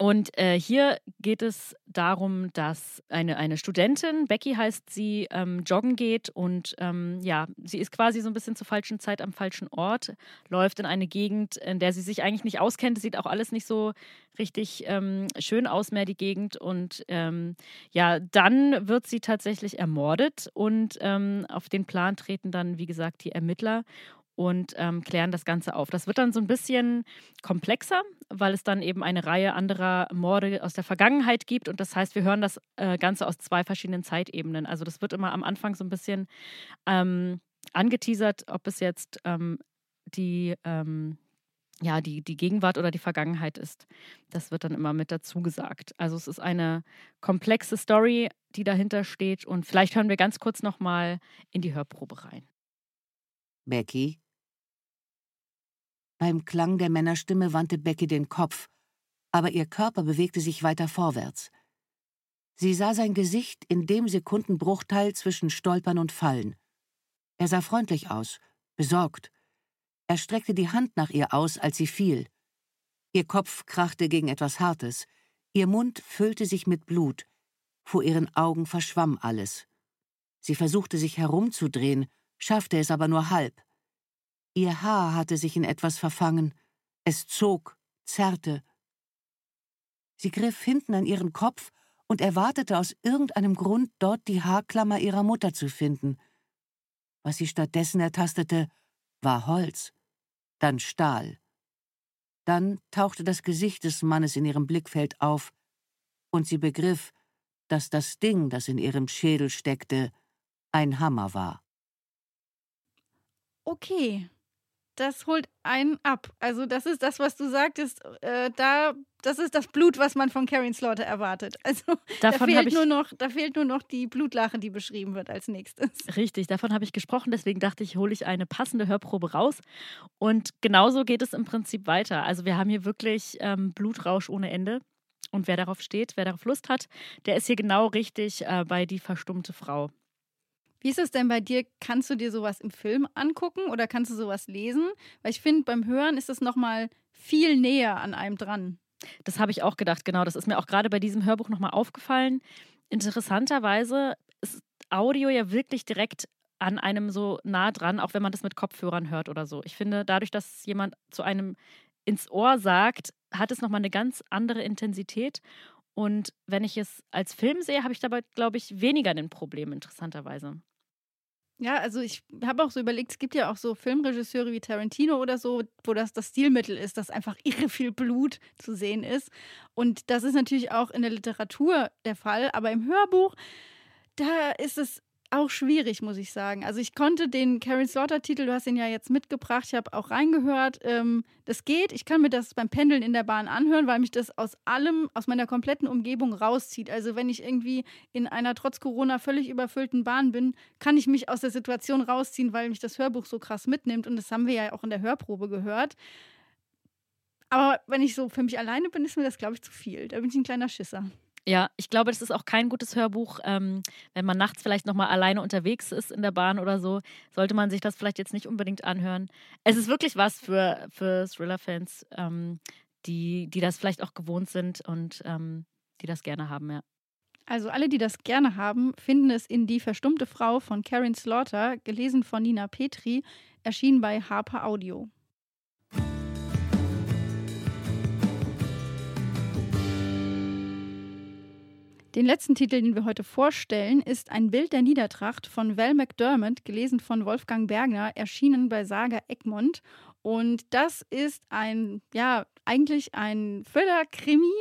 Und äh, hier geht es darum, dass eine, eine Studentin, Becky heißt sie, ähm, joggen geht und ähm, ja, sie ist quasi so ein bisschen zur falschen Zeit am falschen Ort, läuft in eine Gegend, in der sie sich eigentlich nicht auskennt, sieht auch alles nicht so richtig ähm, schön aus mehr, die Gegend. Und ähm, ja, dann wird sie tatsächlich ermordet und ähm, auf den Plan treten dann, wie gesagt, die Ermittler und ähm, klären das Ganze auf. Das wird dann so ein bisschen komplexer, weil es dann eben eine Reihe anderer Morde aus der Vergangenheit gibt. Und das heißt, wir hören das äh, Ganze aus zwei verschiedenen Zeitebenen. Also das wird immer am Anfang so ein bisschen ähm, angeteasert, ob es jetzt ähm, die, ähm, ja, die, die Gegenwart oder die Vergangenheit ist. Das wird dann immer mit dazu gesagt. Also es ist eine komplexe Story, die dahinter steht. Und vielleicht hören wir ganz kurz nochmal in die Hörprobe rein. Becky? Beim Klang der Männerstimme wandte Becky den Kopf, aber ihr Körper bewegte sich weiter vorwärts. Sie sah sein Gesicht in dem Sekundenbruchteil zwischen Stolpern und Fallen. Er sah freundlich aus, besorgt. Er streckte die Hand nach ihr aus, als sie fiel. Ihr Kopf krachte gegen etwas Hartes, ihr Mund füllte sich mit Blut, vor ihren Augen verschwamm alles. Sie versuchte sich herumzudrehen, schaffte es aber nur halb. Ihr Haar hatte sich in etwas verfangen, es zog, zerrte. Sie griff hinten an ihren Kopf und erwartete aus irgendeinem Grund dort die Haarklammer ihrer Mutter zu finden. Was sie stattdessen ertastete, war Holz, dann Stahl. Dann tauchte das Gesicht des Mannes in ihrem Blickfeld auf, und sie begriff, dass das Ding, das in ihrem Schädel steckte, ein Hammer war. Okay, das holt einen ab. Also das ist das, was du sagtest. Äh, da, das ist das Blut, was man von Karen Slaughter erwartet. Also da fehlt, nur noch, da fehlt nur noch die Blutlache, die beschrieben wird als nächstes. Richtig, davon habe ich gesprochen. Deswegen dachte ich, hole ich eine passende Hörprobe raus. Und genauso geht es im Prinzip weiter. Also wir haben hier wirklich ähm, Blutrausch ohne Ende. Und wer darauf steht, wer darauf Lust hat, der ist hier genau richtig äh, bei Die verstummte Frau. Wie ist es denn bei dir? Kannst du dir sowas im Film angucken oder kannst du sowas lesen? Weil ich finde, beim Hören ist es nochmal viel näher an einem dran. Das habe ich auch gedacht, genau. Das ist mir auch gerade bei diesem Hörbuch nochmal aufgefallen. Interessanterweise ist Audio ja wirklich direkt an einem so nah dran, auch wenn man das mit Kopfhörern hört oder so. Ich finde, dadurch, dass jemand zu einem ins Ohr sagt, hat es nochmal eine ganz andere Intensität. Und wenn ich es als Film sehe, habe ich dabei, glaube ich, weniger ein Problem, interessanterweise. Ja, also ich habe auch so überlegt, es gibt ja auch so Filmregisseure wie Tarantino oder so, wo das das Stilmittel ist, dass einfach irre viel Blut zu sehen ist. Und das ist natürlich auch in der Literatur der Fall, aber im Hörbuch, da ist es auch schwierig, muss ich sagen. Also ich konnte den Karen Slaughter-Titel, du hast ihn ja jetzt mitgebracht, ich habe auch reingehört. Ähm, das geht. Ich kann mir das beim Pendeln in der Bahn anhören, weil mich das aus allem, aus meiner kompletten Umgebung rauszieht. Also wenn ich irgendwie in einer trotz Corona völlig überfüllten Bahn bin, kann ich mich aus der Situation rausziehen, weil mich das Hörbuch so krass mitnimmt. Und das haben wir ja auch in der Hörprobe gehört. Aber wenn ich so für mich alleine bin, ist mir das, glaube ich, zu viel. Da bin ich ein kleiner Schisser. Ja, ich glaube, das ist auch kein gutes Hörbuch. Ähm, wenn man nachts vielleicht nochmal alleine unterwegs ist in der Bahn oder so, sollte man sich das vielleicht jetzt nicht unbedingt anhören. Es ist wirklich was für, für Thriller-Fans, ähm, die, die das vielleicht auch gewohnt sind und ähm, die das gerne haben, ja. Also alle, die das gerne haben, finden es in Die verstummte Frau von Karen Slaughter, gelesen von Nina Petri, erschienen bei Harper Audio. Den letzten Titel, den wir heute vorstellen, ist Ein Bild der Niedertracht von Val McDermott, gelesen von Wolfgang Bergner, erschienen bei Saga Egmont. Und das ist ein, ja, eigentlich ein Thriller-Krimi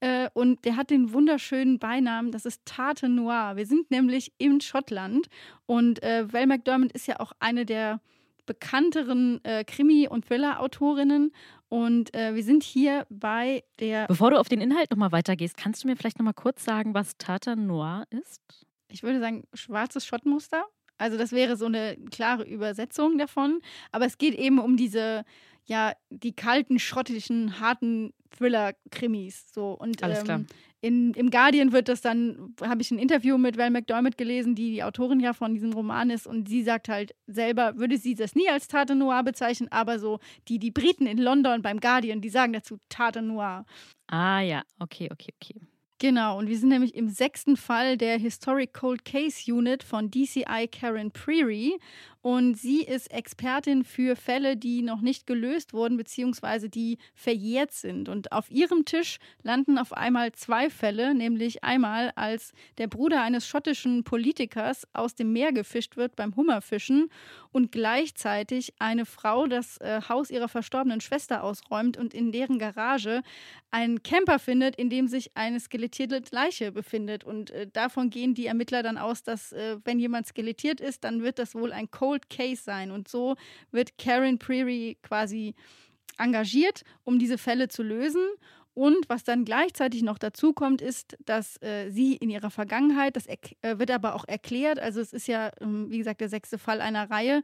äh, und der hat den wunderschönen Beinamen, das ist Tate Noir. Wir sind nämlich in Schottland und äh, Val McDermott ist ja auch eine der bekannteren äh, Krimi- und Thriller-Autorinnen. Und äh, wir sind hier bei der. Bevor du auf den Inhalt nochmal weitergehst, kannst du mir vielleicht nochmal kurz sagen, was Tata Noir ist? Ich würde sagen, schwarzes Schottmuster. Also, das wäre so eine klare Übersetzung davon. Aber es geht eben um diese, ja, die kalten, schottischen, harten Thriller-Krimis. So. Und Alles klar. Ähm, in, Im Guardian wird das dann, habe ich ein Interview mit Val McDermott gelesen, die die Autorin ja von diesem Roman ist. Und sie sagt halt selber, würde sie das nie als Tate Noir bezeichnen, aber so die, die Briten in London beim Guardian, die sagen dazu Tate Noir. Ah ja, okay, okay, okay. Genau, und wir sind nämlich im sechsten Fall der Historic Cold Case Unit von DCI Karen Prairie. Und sie ist Expertin für Fälle, die noch nicht gelöst wurden, beziehungsweise die verjährt sind. Und auf ihrem Tisch landen auf einmal zwei Fälle, nämlich einmal, als der Bruder eines schottischen Politikers aus dem Meer gefischt wird beim Hummerfischen und gleichzeitig eine Frau das äh, Haus ihrer verstorbenen Schwester ausräumt und in deren Garage einen Camper findet, in dem sich eine skelettierte Leiche befindet. Und äh, davon gehen die Ermittler dann aus, dass äh, wenn jemand skelettiert ist, dann wird das wohl ein Cold Cold Case sein. Und so wird Karen Prairie quasi engagiert, um diese Fälle zu lösen. Und was dann gleichzeitig noch dazu kommt, ist, dass äh, sie in ihrer Vergangenheit, das äh, wird aber auch erklärt, also es ist ja, ähm, wie gesagt, der sechste Fall einer Reihe,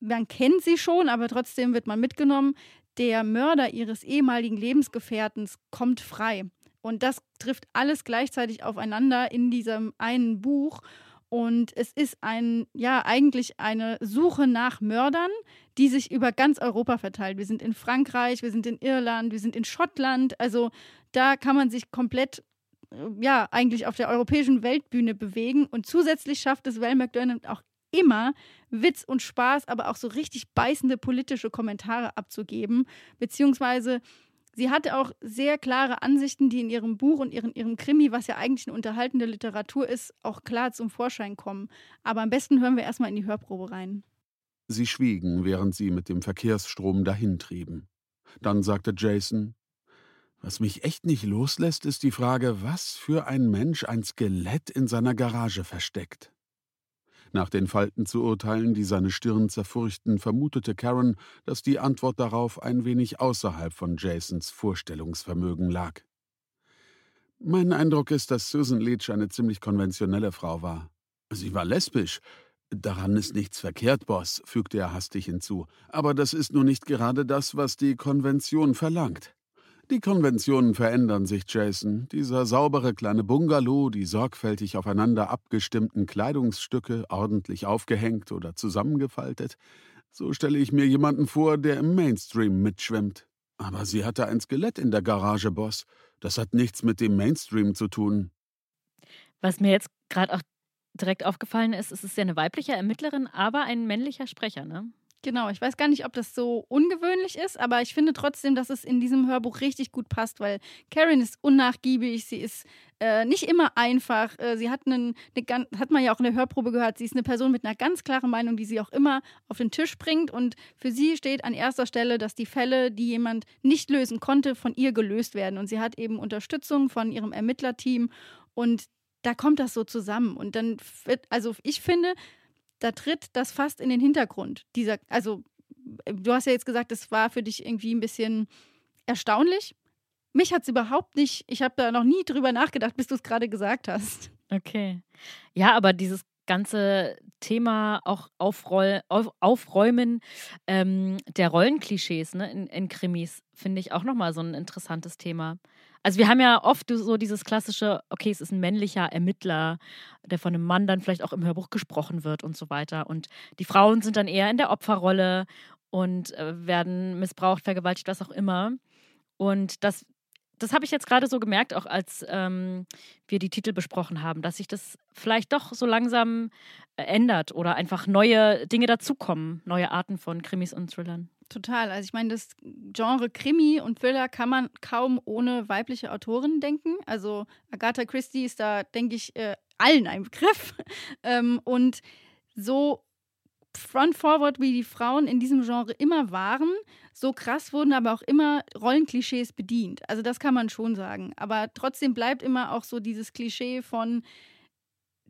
man kennt sie schon, aber trotzdem wird man mitgenommen, der Mörder ihres ehemaligen Lebensgefährtens kommt frei. Und das trifft alles gleichzeitig aufeinander in diesem einen Buch. Und es ist ein, ja, eigentlich eine Suche nach Mördern, die sich über ganz Europa verteilt. Wir sind in Frankreich, wir sind in Irland, wir sind in Schottland. Also da kann man sich komplett, äh, ja, eigentlich auf der europäischen Weltbühne bewegen. Und zusätzlich schafft es Val McDermott auch immer, Witz und Spaß, aber auch so richtig beißende politische Kommentare abzugeben, beziehungsweise Sie hatte auch sehr klare Ansichten, die in ihrem Buch und ihrem, ihrem Krimi, was ja eigentlich eine unterhaltende Literatur ist, auch klar zum Vorschein kommen. Aber am besten hören wir erstmal in die Hörprobe rein. Sie schwiegen, während sie mit dem Verkehrsstrom dahintrieben. Dann sagte Jason, was mich echt nicht loslässt, ist die Frage, was für ein Mensch ein Skelett in seiner Garage versteckt. Nach den Falten zu urteilen, die seine Stirn zerfurchten, vermutete Karen, dass die Antwort darauf ein wenig außerhalb von Jasons Vorstellungsvermögen lag. Mein Eindruck ist, dass Susan Leach eine ziemlich konventionelle Frau war. Sie war lesbisch. Daran ist nichts verkehrt, Boss, fügte er hastig hinzu. Aber das ist nur nicht gerade das, was die Konvention verlangt. Die Konventionen verändern sich, Jason. Dieser saubere kleine Bungalow, die sorgfältig aufeinander abgestimmten Kleidungsstücke, ordentlich aufgehängt oder zusammengefaltet. So stelle ich mir jemanden vor, der im Mainstream mitschwimmt. Aber sie hatte ein Skelett in der Garage, Boss. Das hat nichts mit dem Mainstream zu tun. Was mir jetzt gerade auch direkt aufgefallen ist, es ist ja eine weibliche Ermittlerin, aber ein männlicher Sprecher, ne? Genau, ich weiß gar nicht, ob das so ungewöhnlich ist, aber ich finde trotzdem, dass es in diesem Hörbuch richtig gut passt, weil Karen ist unnachgiebig, sie ist äh, nicht immer einfach, äh, sie hat einen, eine, hat man ja auch in der Hörprobe gehört, sie ist eine Person mit einer ganz klaren Meinung, die sie auch immer auf den Tisch bringt und für sie steht an erster Stelle, dass die Fälle, die jemand nicht lösen konnte, von ihr gelöst werden und sie hat eben Unterstützung von ihrem Ermittlerteam und da kommt das so zusammen und dann, also ich finde, da tritt das fast in den Hintergrund. Dieser, also, du hast ja jetzt gesagt, es war für dich irgendwie ein bisschen erstaunlich. Mich hat es überhaupt nicht, ich habe da noch nie drüber nachgedacht, bis du es gerade gesagt hast. Okay. Ja, aber dieses ganze Thema auch Aufroll, auf, Aufräumen ähm, der Rollenklischees ne, in, in Krimis finde ich auch nochmal so ein interessantes Thema. Also wir haben ja oft so dieses klassische, okay, es ist ein männlicher Ermittler, der von einem Mann dann vielleicht auch im Hörbuch gesprochen wird und so weiter. Und die Frauen sind dann eher in der Opferrolle und äh, werden missbraucht, vergewaltigt, was auch immer. Und das, das habe ich jetzt gerade so gemerkt, auch als ähm, wir die Titel besprochen haben, dass sich das vielleicht doch so langsam äh, ändert oder einfach neue Dinge dazukommen, neue Arten von Krimis und Thrillern. Total. Also ich meine, das Genre Krimi und Thriller kann man kaum ohne weibliche Autorinnen denken. Also Agatha Christie ist da, denke ich, äh, allen ein Begriff. ähm, und so front-forward, wie die Frauen in diesem Genre immer waren, so krass wurden aber auch immer Rollenklischees bedient. Also das kann man schon sagen. Aber trotzdem bleibt immer auch so dieses Klischee von,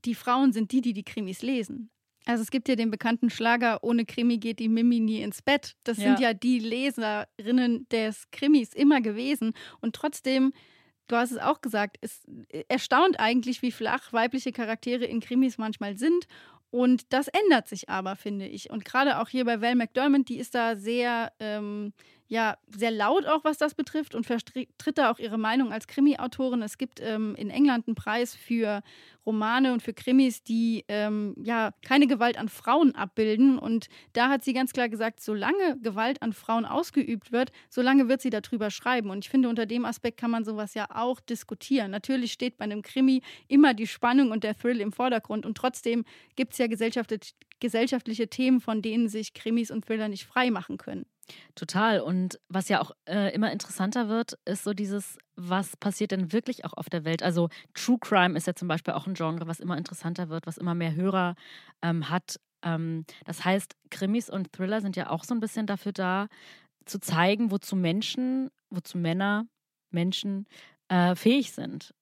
die Frauen sind die, die die Krimis lesen. Also es gibt ja den bekannten Schlager, ohne Krimi geht die Mimi nie ins Bett. Das ja. sind ja die Leserinnen des Krimis immer gewesen. Und trotzdem, du hast es auch gesagt, es erstaunt eigentlich, wie flach weibliche Charaktere in Krimis manchmal sind. Und das ändert sich aber, finde ich. Und gerade auch hier bei Val McDermott, die ist da sehr ähm, ja sehr laut auch, was das betrifft und vertritt da auch ihre Meinung als Krimi-Autorin. Es gibt ähm, in England einen Preis für Romane und für Krimis, die ähm, ja keine Gewalt an Frauen abbilden. Und da hat sie ganz klar gesagt, solange Gewalt an Frauen ausgeübt wird, solange wird sie darüber schreiben. Und ich finde, unter dem Aspekt kann man sowas ja auch diskutieren. Natürlich steht bei einem Krimi immer die Spannung und der Thrill im Vordergrund. Und trotzdem gibt es ja gesellschaftliche Themen, von denen sich Krimis und Thriller nicht frei machen können. Total. Und was ja auch äh, immer interessanter wird, ist so dieses, was passiert denn wirklich auch auf der Welt? Also True Crime ist ja zum Beispiel auch ein Genre, was immer interessanter wird, was immer mehr Hörer ähm, hat. Ähm, das heißt, Krimis und Thriller sind ja auch so ein bisschen dafür da, zu zeigen, wozu Menschen, wozu Männer, Menschen äh, fähig sind.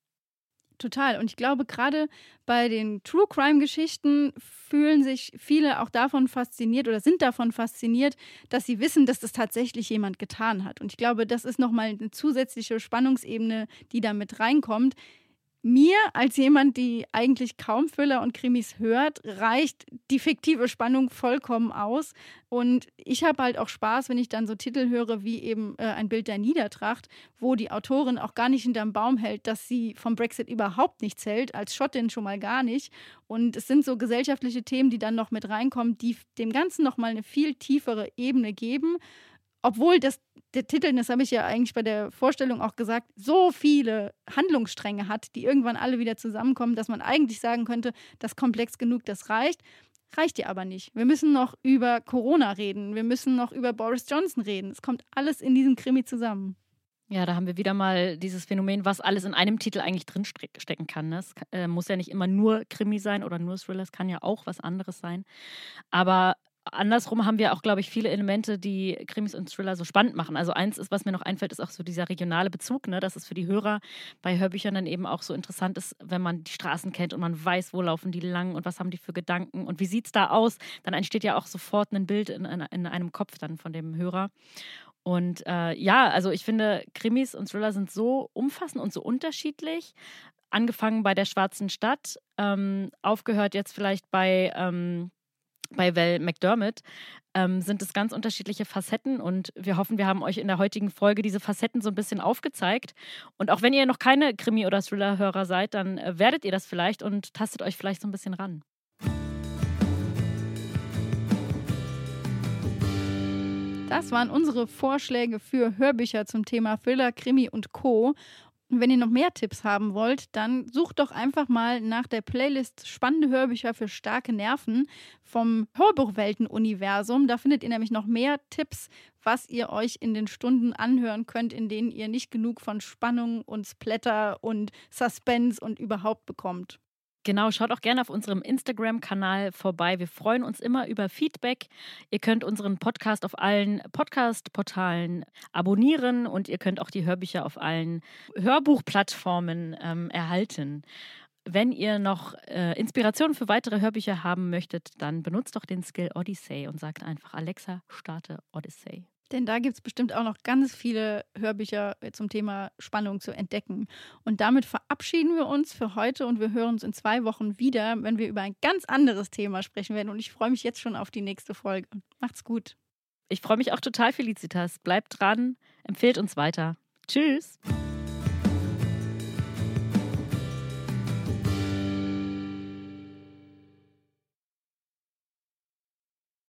Total. Und ich glaube, gerade bei den True Crime-Geschichten fühlen sich viele auch davon fasziniert oder sind davon fasziniert, dass sie wissen, dass das tatsächlich jemand getan hat. Und ich glaube, das ist nochmal eine zusätzliche Spannungsebene, die da mit reinkommt mir als jemand, die eigentlich kaum Thriller und Krimis hört, reicht die fiktive Spannung vollkommen aus. Und ich habe halt auch Spaß, wenn ich dann so Titel höre wie eben äh, ein Bild der Niedertracht, wo die Autorin auch gar nicht hinterm Baum hält, dass sie vom Brexit überhaupt nichts hält, als Schottin schon mal gar nicht. Und es sind so gesellschaftliche Themen, die dann noch mit reinkommen, die dem Ganzen nochmal eine viel tiefere Ebene geben obwohl das, der Titel, das habe ich ja eigentlich bei der Vorstellung auch gesagt, so viele Handlungsstränge hat, die irgendwann alle wieder zusammenkommen, dass man eigentlich sagen könnte, das komplex genug, das reicht. Reicht ja aber nicht. Wir müssen noch über Corona reden. Wir müssen noch über Boris Johnson reden. Es kommt alles in diesem Krimi zusammen. Ja, da haben wir wieder mal dieses Phänomen, was alles in einem Titel eigentlich drinstecken kann. Ne? Es äh, muss ja nicht immer nur Krimi sein oder nur Thriller, es kann ja auch was anderes sein. Aber andersrum haben wir auch, glaube ich, viele Elemente, die Krimis und Thriller so spannend machen. Also eins ist, was mir noch einfällt, ist auch so dieser regionale Bezug, ne? dass es für die Hörer bei Hörbüchern dann eben auch so interessant ist, wenn man die Straßen kennt und man weiß, wo laufen die lang und was haben die für Gedanken und wie sieht es da aus. Dann entsteht ja auch sofort ein Bild in, in, in einem Kopf dann von dem Hörer. Und äh, ja, also ich finde, Krimis und Thriller sind so umfassend und so unterschiedlich. Angefangen bei der Schwarzen Stadt, ähm, aufgehört jetzt vielleicht bei ähm, bei Val McDermott, ähm, sind es ganz unterschiedliche Facetten und wir hoffen, wir haben euch in der heutigen Folge diese Facetten so ein bisschen aufgezeigt. Und auch wenn ihr noch keine Krimi- oder Thriller-Hörer seid, dann äh, werdet ihr das vielleicht und tastet euch vielleicht so ein bisschen ran. Das waren unsere Vorschläge für Hörbücher zum Thema Thriller, Krimi und Co. Wenn ihr noch mehr Tipps haben wollt, dann sucht doch einfach mal nach der Playlist Spannende Hörbücher für starke Nerven vom Hörbuchwelten-Universum. Da findet ihr nämlich noch mehr Tipps, was ihr euch in den Stunden anhören könnt, in denen ihr nicht genug von Spannung und Splatter und Suspense und überhaupt bekommt. Genau, schaut auch gerne auf unserem Instagram-Kanal vorbei. Wir freuen uns immer über Feedback. Ihr könnt unseren Podcast auf allen Podcast-Portalen abonnieren und ihr könnt auch die Hörbücher auf allen Hörbuchplattformen ähm, erhalten. Wenn ihr noch äh, Inspirationen für weitere Hörbücher haben möchtet, dann benutzt doch den Skill Odyssey und sagt einfach Alexa, starte Odyssey. Denn da gibt es bestimmt auch noch ganz viele Hörbücher äh, zum Thema Spannung zu entdecken. Und damit verabschieden wir uns für heute und wir hören uns in zwei Wochen wieder, wenn wir über ein ganz anderes Thema sprechen werden. Und ich freue mich jetzt schon auf die nächste Folge. Macht's gut. Ich freue mich auch total, Felicitas. Bleibt dran, empfehlt uns weiter. Tschüss.